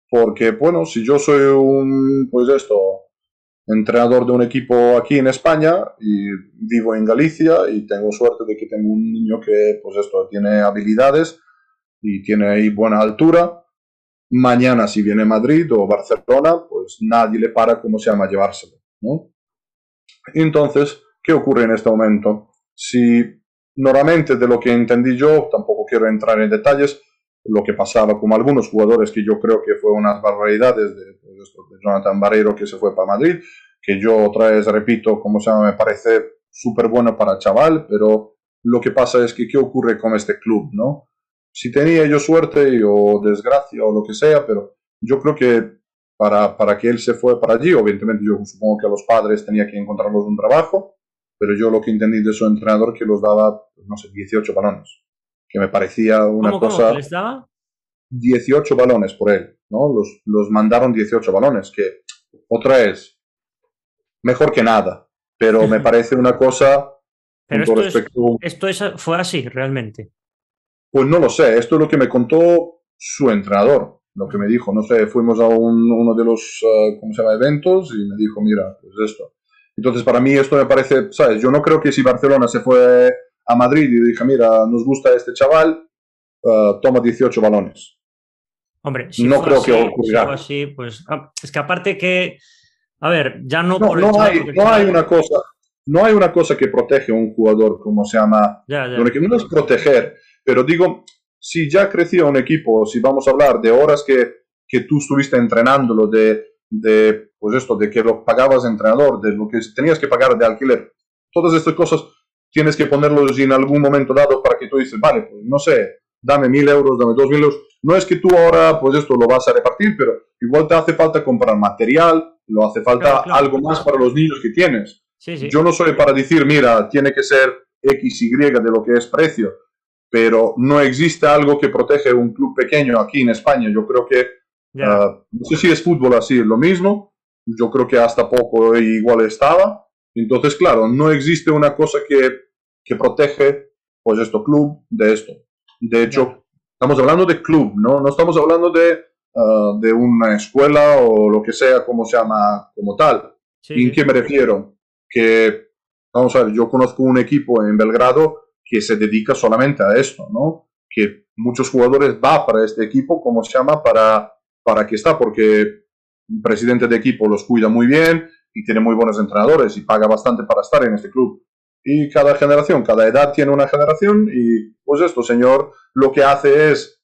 Porque, bueno, si yo soy un, pues esto, entrenador de un equipo aquí en España y vivo en Galicia y tengo suerte de que tengo un niño que, pues esto, tiene habilidades, y tiene ahí buena altura. Mañana si viene Madrid o Barcelona, pues nadie le para cómo se llama llevárselo. ¿no? Entonces, ¿qué ocurre en este momento? Si normalmente de lo que entendí yo, tampoco quiero entrar en detalles, lo que pasaba con algunos jugadores que yo creo que fue unas barbaridades de, de Jonathan Barreiro que se fue para Madrid, que yo otra vez repito, como se me parece súper bueno para chaval, pero lo que pasa es que ¿qué ocurre con este club? ¿no? si tenía yo suerte o desgracia o lo que sea, pero yo creo que para, para que él se fue para allí, obviamente yo supongo que a los padres tenía que encontrarlos un trabajo, pero yo lo que entendí de su entrenador que los daba, no sé, 18 balones, que me parecía una ¿Cómo, cosa... ¿Cómo les daba? 18 balones por él, ¿no? Los, los mandaron 18 balones, que otra es mejor que nada, pero me parece una cosa... Pero esto, respecto... es, esto es, fue así, realmente. Pues no lo sé, esto es lo que me contó su entrenador, lo que me dijo, no sé, fuimos a un, uno de los, uh, ¿cómo se llama?, eventos y me dijo, mira, pues esto. Entonces, para mí esto me parece, ¿sabes? Yo no creo que si Barcelona se fue a Madrid y dije, mira, nos gusta este chaval, uh, toma 18 balones. Hombre, si no creo así, que ocurrirá. Si así, pues, ah, es que aparte que, a ver, ya no, no por no, hay, no hay una cosa, no hay una cosa que protege a un jugador como se llama, ya, ya. no es proteger, pero digo, si ya creció un equipo, si vamos a hablar de horas que, que tú estuviste entrenándolo, de, de, pues esto, de que lo pagabas entrenador, de lo que tenías que pagar de alquiler, todas estas cosas tienes que ponerlos en algún momento dado para que tú dices, vale, pues no sé, dame mil euros, dame dos mil euros. No es que tú ahora, pues esto lo vas a repartir, pero igual te hace falta comprar material, lo hace falta algo más para los niños que tienes. Yo no soy para decir, mira, tiene que ser X, Y de lo que es precio, pero no existe algo que protege un club pequeño aquí en España. Yo creo que, ah, no sé si es fútbol así, es lo mismo. Yo creo que hasta poco igual estaba. Entonces, claro, no existe una cosa que, que protege, pues, esto club de esto. De hecho, estamos hablando de club, ¿no? No estamos hablando de, ah, de una escuela o lo que sea, como se llama, como tal. ¿En qué me refiero? Que, vamos a ver, yo conozco un equipo en Belgrado que se dedica solamente a esto, ¿no? Que muchos jugadores va para este equipo, como se llama, para, para que está, porque presidente de equipo los cuida muy bien y tiene muy buenos entrenadores y paga bastante para estar en este club. Y cada generación, cada edad tiene una generación y pues esto, señor, lo que hace es,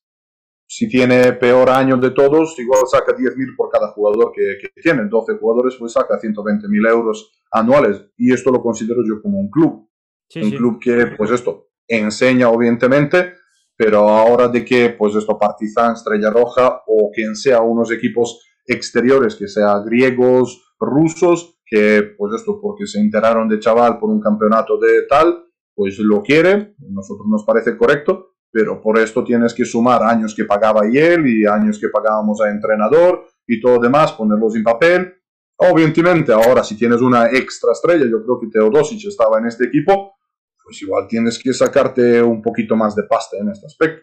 si tiene peor año de todos, igual saca 10.000 por cada jugador que, que, tiene, 12 jugadores, pues saca 120.000 euros anuales. Y esto lo considero yo como un club, un club que pues esto enseña obviamente, pero ahora de que pues esto Partizan, Estrella Roja o quien sea unos equipos exteriores, que sea griegos, rusos, que pues esto porque se enteraron de chaval por un campeonato de tal, pues lo quiere, nosotros nos parece correcto, pero por esto tienes que sumar años que pagaba él y años que pagábamos a entrenador y todo demás, ponerlos en papel. Obviamente ahora si tienes una extra estrella, yo creo que Teodosic estaba en este equipo, pues igual tienes que sacarte un poquito más de pasta en este aspecto.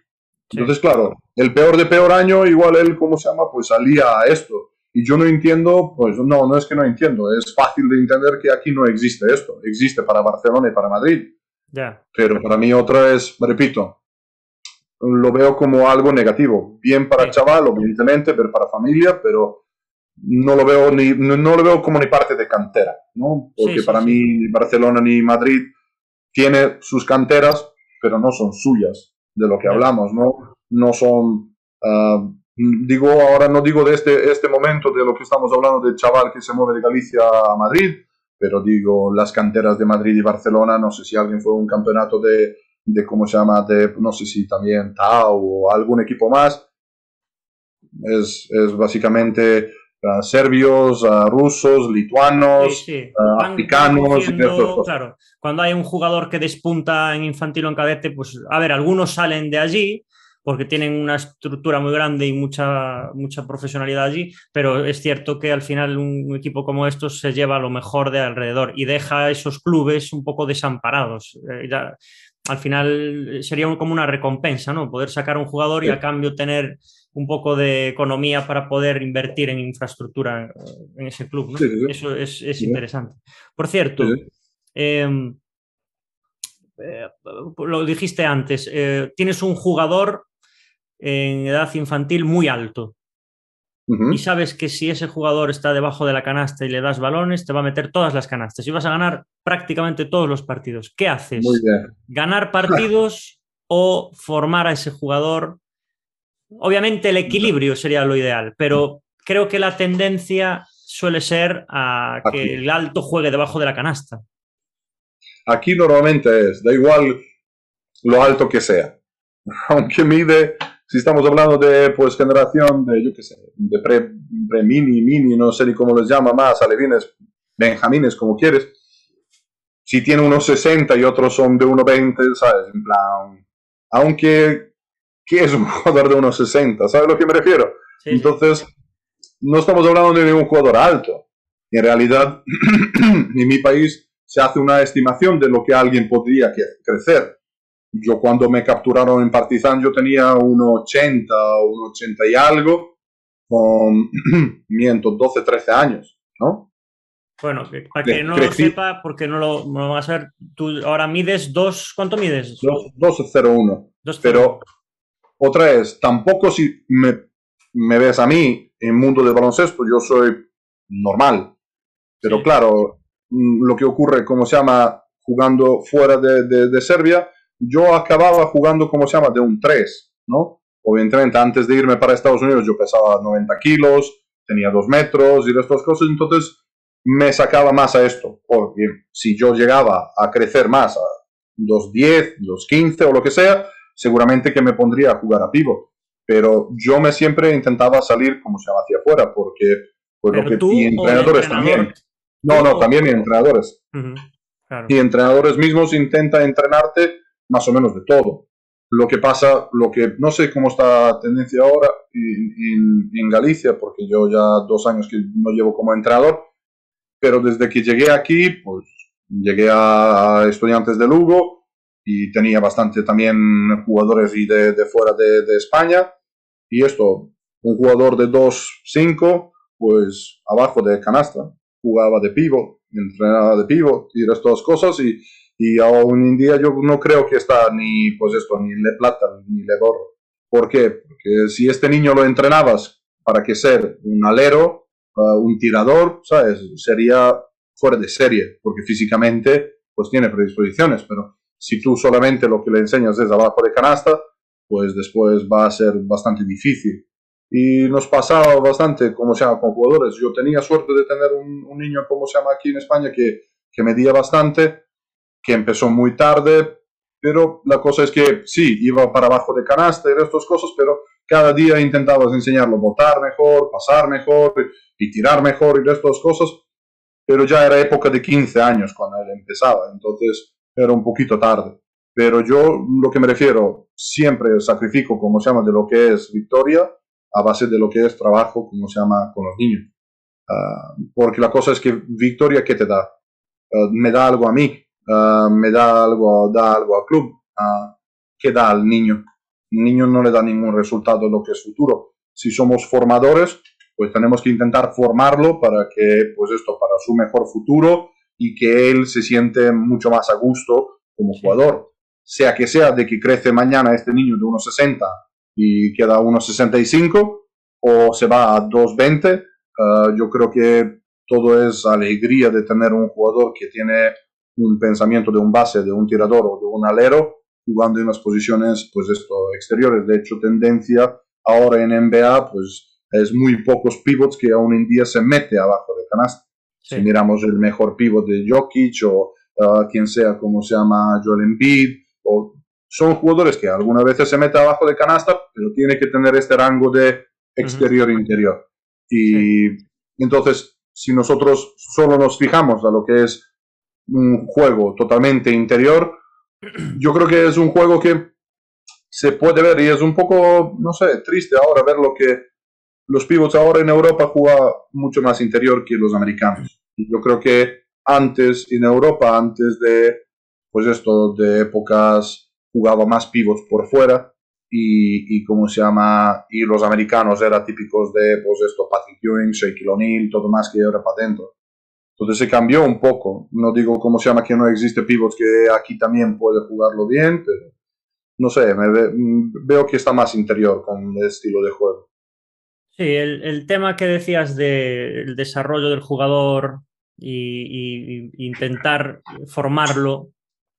Entonces, claro, el peor de peor año, igual él, ¿cómo se llama? Pues salía a esto y yo no entiendo, pues no, no es que no entiendo, es fácil de entender que aquí no existe esto. Existe para Barcelona y para Madrid. ya Pero para mí otra es, repito, lo veo como algo negativo. Bien para el chaval, evidentemente, pero para familia, pero no lo veo ni no, lo veo como ni parte de cantera, ¿no? Porque para mí ni Barcelona ni Madrid tiene sus canteras, pero no son suyas de lo que hablamos, ¿no? No son ah, Digo, ahora no digo de este, este momento de lo que estamos hablando del chaval que se mueve de Galicia a Madrid, pero digo las canteras de Madrid y Barcelona, no sé si alguien fue a un campeonato de, de ¿cómo se llama? De, no sé si también Tau o algún equipo más. Es, es básicamente serbios, rusos, lituanos, sí, sí. Africanos. claro, cuando hay un jugador que despunta en infantil o en cadete, pues a ver, algunos salen de allí, porque tienen una estructura muy grande y mucha, mucha profesionalidad allí, pero es cierto que al final un equipo como estos se lleva lo mejor de alrededor y deja a esos clubes un poco desamparados. Eh, ya, al final sería como una recompensa, ¿no? Poder sacar un jugador y a cambio tener un poco de economía para poder invertir en infraestructura en ese club. ¿no? Sí, sí, Eso es, es interesante. Por cierto, eh, eh, lo dijiste antes, eh, tienes un jugador en edad infantil muy alto. Uh -huh. Y sabes que si ese jugador está debajo de la canasta y le das balones, te va a meter todas las canastas y vas a ganar prácticamente todos los partidos. ¿Qué haces? ¿Ganar partidos o formar a ese jugador? Obviamente el equilibrio sería lo ideal, pero creo que la tendencia suele ser a que Aquí. el alto juegue debajo de la canasta. Aquí normalmente es, da igual lo alto que sea. Aunque mide si estamos hablando de pues generación de, yo qué sé, de pre, pre, mini, mini, no sé ni cómo les llama más, alevines, benjamines, como quieres, si tiene unos 60 y otros son de 1,20, ¿sabes? En plan, aunque, ¿qué es un jugador de unos 60? ¿Sabes a lo que me refiero? Sí, Entonces, no estamos hablando de un jugador alto. En realidad, en mi país se hace una estimación de lo que alguien podría crecer yo cuando me capturaron en Partizan yo tenía 1,80 o 1,80 y algo, con, miento, 12, 13 años, ¿no? Bueno, para que no Crecí. lo sepa, porque no lo, no lo vas a ver, tú ahora mides 2, ¿cuánto mides? 2,01. Pero otra es, tampoco si me, me, ves a mí en mundo de baloncesto, yo soy normal. Pero sí. claro, mm, lo que ocurre, como se llama, jugando fuera de, de, de Serbia, yo acababa jugando, como se llama, de un 3, ¿no? Obviamente, antes de irme para Estados Unidos, yo pesaba 90 kilos, tenía 2 metros y estas cosas, entonces me sacaba más a esto. Porque si yo llegaba a crecer más a 2.10, 2.15 o lo que sea, seguramente que me pondría a jugar a pivot. Pero yo me siempre intentaba salir, como se llama, hacia afuera, porque pues lo que y entrenadores también. No, no, también y entrenadores. Y entrenadores mismos intenta entrenarte más o menos de todo. Lo que pasa, lo que no sé cómo está la tendencia ahora en, en Galicia, porque yo ya dos años que no llevo como entrenador, pero desde que llegué aquí, pues llegué a Estudiantes de Lugo y tenía bastante también jugadores y de, fuera de, España. Y esto, un jugador de 2-5, pues abajo de canasta, jugaba de pivot, entrenaba de pivot y estas cosas. Y, y aún en día yo no creo que está ni, pues esto, ni le plata ni le borro. ¿Por qué? Porque si este niño lo entrenabas para que ser un alero, un tirador, ¿sabes? Sería fuera de serie, porque físicamente pues tiene predisposiciones, pero si tú solamente lo que le enseñas es abajo de canasta, pues después va a ser bastante difícil. Y nos pasaba bastante, como se llama, con jugadores. Yo tenía suerte de tener un, niño, como se llama aquí en España, que, que medía bastante, que empezó muy tarde, pero la cosa es que sí, iba para abajo de canasta y estas cosas, pero cada día intentabas enseñarlo a botar mejor, pasar mejor y tirar mejor y estas cosas, pero ya era época de 15 años cuando él empezaba, entonces era un poquito tarde. Pero yo lo que me refiero, siempre sacrifico, como se llama, de lo que es victoria a base de lo que es trabajo, como se llama, con los niños. Ah, porque la cosa es que victoria, ¿qué te da? Ah, me da algo a mí, ah, me da algo, da algo al club, ¿qué da al niño? Un niño no le da ningún resultado lo que es futuro. Si somos formadores, pues tenemos que intentar formarlo para que, pues esto, para su mejor futuro y que él se siente mucho más a gusto como jugador. Sea que sea de que crece mañana este niño de 1,60 y queda 1,65 o se va a 2,20, uh, yo creo que todo es alegría de tener un jugador que tiene un pensamiento de un base, de un tirador o de un alero jugando en las posiciones pues esto exteriores. De hecho, tendencia ahora en NBA pues es muy pocos pivots que aún en día se mete abajo de canasta. Si miramos el mejor pivot de Jokic o uh, quien sea, como se llama Joel Embiid, o, son jugadores que algunas veces se mete abajo de canasta, pero tiene que tener este rango de exterior-interior. Y entonces, si nosotros solo nos fijamos a lo que es un juego totalmente interior, yo creo que es un juego que se puede ver y es un poco, no sé, triste ahora ver lo que los pivots ahora en Europa juegan mucho más interior que los americanos. Yo creo que antes, en Europa, antes de, pues esto, de épocas, jugaba más pivots por fuera y, y como se llama, y los americanos eran típicos de, pues esto, Patrick Ewing, Shaquille O'Neal, todo más que ahora para adentro. Entonces se cambió un poco. No digo cómo se llama que no existe pivots que aquí también puede jugarlo bien, pero no sé, me veo que está más interior con el estilo de juego. Sí, el, tema que decías del desarrollo del jugador y, intentar formarlo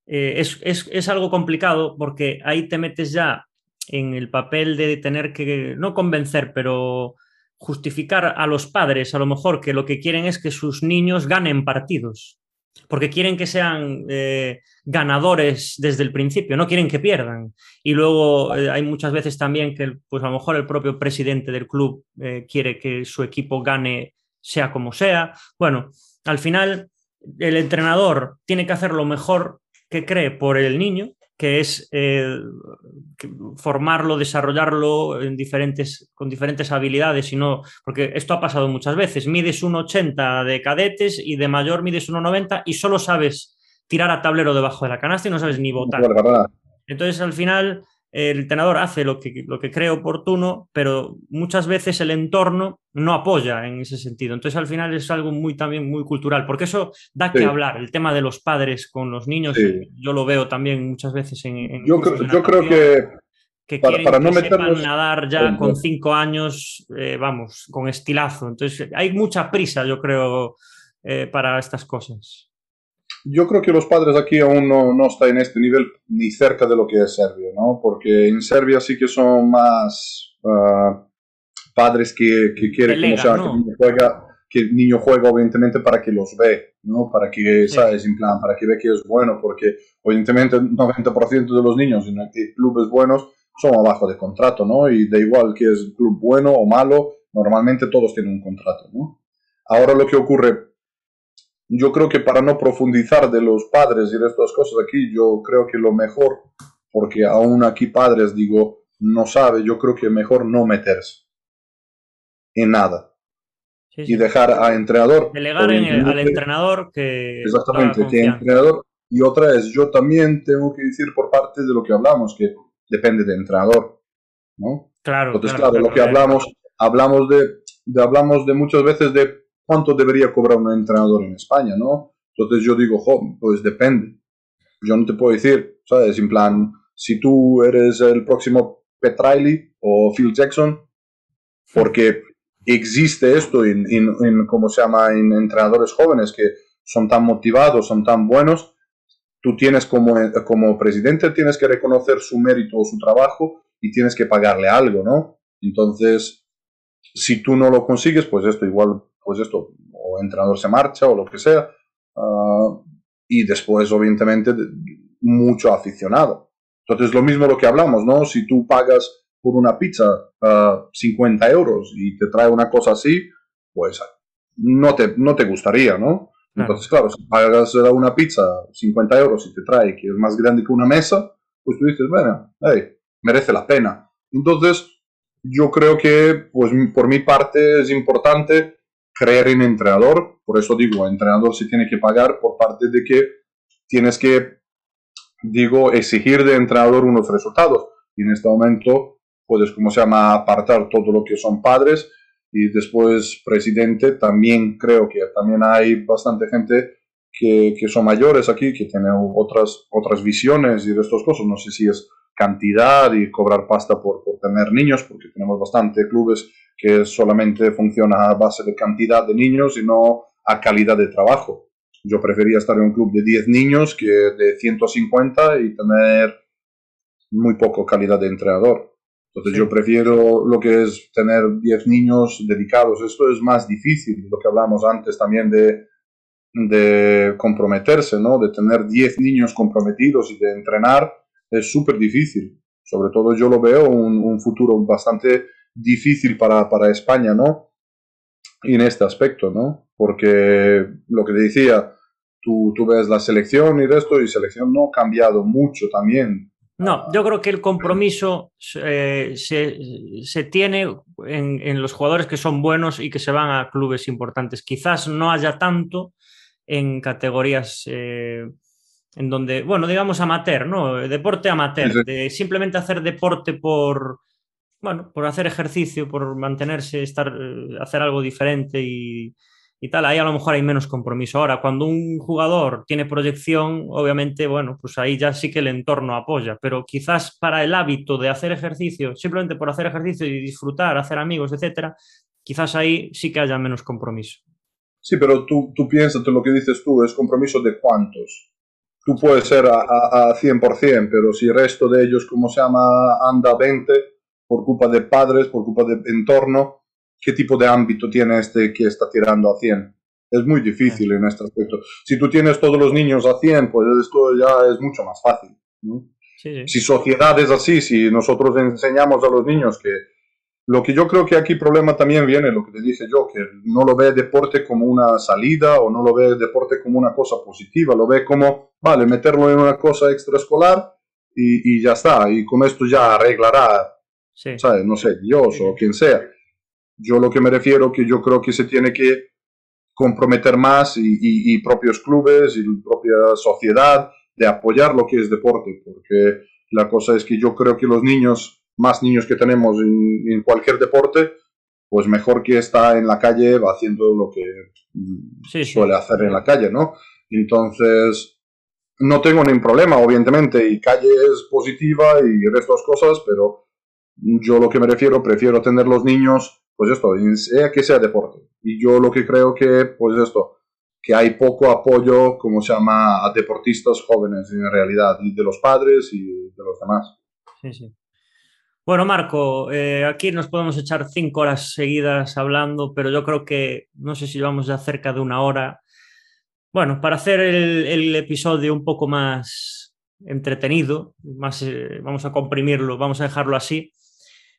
eh, es, es, algo complicado porque ahí te metes ya en el papel de tener que, no convencer, pero justificar a los padres a lo mejor que lo que quieren es que sus niños ganen partidos porque quieren que sean eh, ganadores desde el principio, no quieren que pierdan. Y luego eh, hay muchas veces también que, pues a lo mejor el propio presidente del club eh, quiere que su equipo gane sea como sea. Bueno, al final el entrenador tiene que hacer lo mejor que cree por el niño que es eh, formarlo, desarrollarlo en diferentes, con diferentes habilidades, sino, porque esto ha pasado muchas veces, mides 1,80 de cadetes y de mayor mides 1,90 y solo sabes tirar a tablero debajo de la canasta y no sabes ni votar. Entonces al final el entrenador hace lo que, lo que cree oportuno, pero muchas veces el entorno no apoya en ese sentido. Entonces, al final es algo muy también muy cultural, porque eso da que hablar, el tema de los padres con los niños, yo lo veo también muchas veces en... yo, creo, que... Que para, quieren no que nadar ya con cinco años, eh, vamos, con estilazo. Entonces, hay mucha prisa, yo creo, eh, para estas cosas. Yo creo que los padres aquí aún no, no están en este nivel ni cerca de lo que es Serbia, ¿no? Porque en Serbia sí que son más ah, padres que, que quieren que, que el niño juega evidentemente para que los ve, ¿no? Para que, ¿sabes? En plan, para que ve que es bueno, porque evidentemente el 90% de los niños en clubes buenos son abajo de contrato, ¿no? Y da igual que es club bueno o malo, normalmente todos tienen un contrato, ¿no? Ahora lo que ocurre, yo creo que para no profundizar de los padres y de estas cosas aquí, yo creo que lo mejor, porque aún aquí padres, digo, no sabe, yo creo que mejor no meterse en nada y dejar a entrenador. Delegar al entrenador que. Exactamente, que entrenador. Y otra es, yo también tengo que decir por parte de lo que hablamos, que depende del entrenador. ¿no? Claro. Entonces, claro, lo que hablamos, hablamos de, hablamos de muchas veces de cuánto debería cobrar un entrenador en España, ¿no? Entonces yo digo, pues depende. Yo no te puedo decir, ¿sabes? En plan, si tú eres el próximo Petraili o Phil Jackson, porque existe esto en, en, ¿cómo se llama?, en entrenadores jóvenes que son tan motivados, son tan buenos, tú tienes como, como presidente, tienes que reconocer su mérito o su trabajo y tienes que pagarle algo, ¿no? Entonces, si tú no lo consigues, pues esto igual, pues esto, o entrenador se marcha o lo que sea, ah, y después, obviamente, mucho aficionado. Entonces, lo mismo lo que hablamos, ¿no? Si tú pagas por una pizza a 50 euros y te trae una cosa así, pues no te, no te gustaría, ¿no? Entonces, claro, si pagas una pizza 50 euros y te trae que es más grande que una mesa, pues tú dices, bueno, hey, merece la pena. Entonces, yo creo que, pues por mi parte, es importante creer en entrenador. Por eso digo, entrenador se tiene que pagar por parte de que tienes que, digo, exigir de entrenador unos resultados. Y en este momento, puedes, como se llama, apartar todo lo que son padres y después presidente, también creo que también hay bastante gente que, que, son mayores aquí, que tienen otras, otras visiones y de estas cosas. No sé si es cantidad y cobrar pasta por, por tener niños, porque tenemos bastante clubes que solamente funcionan a base de cantidad de niños y no a calidad de trabajo. Yo prefería estar en un club de 10 niños que de 150 y tener muy poco calidad de entrenador. Entonces yo prefiero lo que es tener 10 niños dedicados. Esto es más difícil, lo que hablamos antes también de, de comprometerse, ¿no? De tener 10 niños comprometidos y de entrenar es súper difícil. Sobre todo yo lo veo un, un futuro bastante difícil para, para, España, ¿no? Y en este aspecto, ¿no? Porque lo que te decía, tú, tú ves la selección y esto, y selección no ha cambiado mucho también no, yo creo que el compromiso eh, se, tiene en, los jugadores que son buenos y que se van a clubes importantes. Quizás no haya tanto en categorías eh, en donde, bueno, digamos amateur, ¿no? Deporte amateur, de simplemente hacer deporte por, bueno, por hacer ejercicio, por mantenerse, estar, eh, hacer algo diferente y, y tal, ahí a lo mejor hay menos compromiso. Ahora, cuando un jugador tiene proyección, obviamente, bueno, pues ahí ya sí que el entorno apoya, pero quizás para el hábito de hacer ejercicio, simplemente por hacer ejercicio y disfrutar, hacer amigos, etcétera, quizás ahí sí que haya menos compromiso. Sí, pero tú, tú piensas, lo que dices tú, es compromiso de cuántos. Tú puedes ser a, a, a 100%, pero si el resto de ellos, como se llama, anda 20 por culpa de padres, por culpa de entorno, qué tipo de ámbito tiene este que está tirando a 100. Es muy difícil en este aspecto. Si tú tienes todos los niños a 100, pues esto ya es mucho más fácil. Si sociedad es así, si nosotros enseñamos a los niños que lo que yo creo que aquí problema también viene, lo que te dije yo, que no lo ve deporte como una salida o no lo ve deporte como una cosa positiva, lo ve como, vale, meterlo en una cosa extraescolar y, y ya está, y con esto ya arreglará, ¿sabes? No sé, Dios o quien sea. Yo lo que me refiero que yo creo que se tiene que comprometer más y, propios clubes y propia sociedad de apoyar lo que es deporte, porque la cosa es que yo creo que los niños, más niños que tenemos en, cualquier deporte, pues mejor que está en la calle haciendo lo que suele hacer en la calle, ¿no? Entonces, no tengo ningún problema, obviamente, y calle es positiva y el resto cosas, pero yo lo que me refiero, prefiero tener los niños pues esto, sea que sea deporte. Y yo lo que creo que, pues esto, que hay poco apoyo, como se llama, a deportistas jóvenes en realidad, y de los padres y de los demás. Sí, sí. Bueno, Marco, eh, aquí nos podemos echar cinco horas seguidas hablando, pero yo creo que no sé si vamos ya cerca de una hora. Bueno, para hacer el, episodio un poco más entretenido, más, eh, vamos a comprimirlo, vamos a dejarlo así.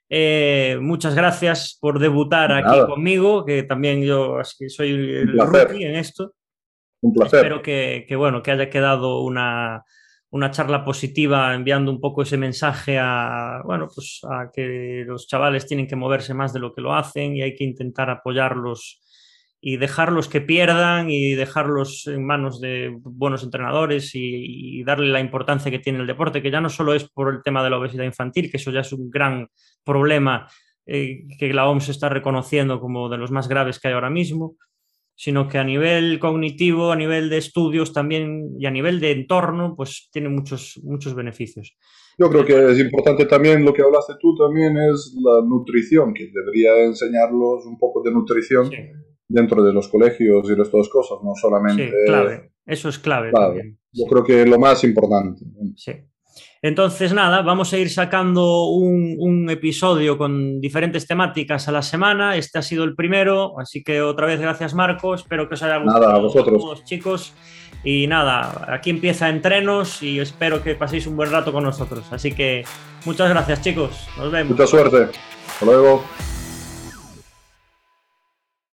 Eh, muchas gracias por debutar aquí conmigo, que también yo soy el rookie en esto. Un placer. Espero que, que, bueno, que haya quedado una, una charla positiva enviando un poco ese mensaje a, bueno, pues a que los chavales tienen que moverse más de lo que lo hacen y hay que intentar apoyarlos y dejarlos que pierdan y dejarlos en manos de buenos entrenadores y, darle la importancia que tiene el deporte, que ya no solo es por el tema de la obesidad infantil, que eso ya es un gran problema eh, que la OMS está reconociendo como de los más graves que hay ahora mismo, sino que a nivel cognitivo, a nivel de estudios también y a nivel de entorno, pues tiene muchos, muchos beneficios. Yo creo que es importante también lo que hablaste tú también es la nutrición, que debería enseñarlos un poco de nutrición dentro de los colegios y de estas cosas, no solamente... Sí, clave. Eso es clave. Yo creo que es lo más importante. Sí. Entonces, nada, vamos a ir sacando un, episodio con diferentes temáticas a la semana. Este ha sido el primero, así que otra vez gracias, Marco. Espero que os haya gustado nada, a vosotros. chicos. Y nada, aquí empieza Entrenos y espero que paséis un buen rato con nosotros. Así que muchas gracias, chicos. Nos vemos. Mucha suerte. Hasta luego.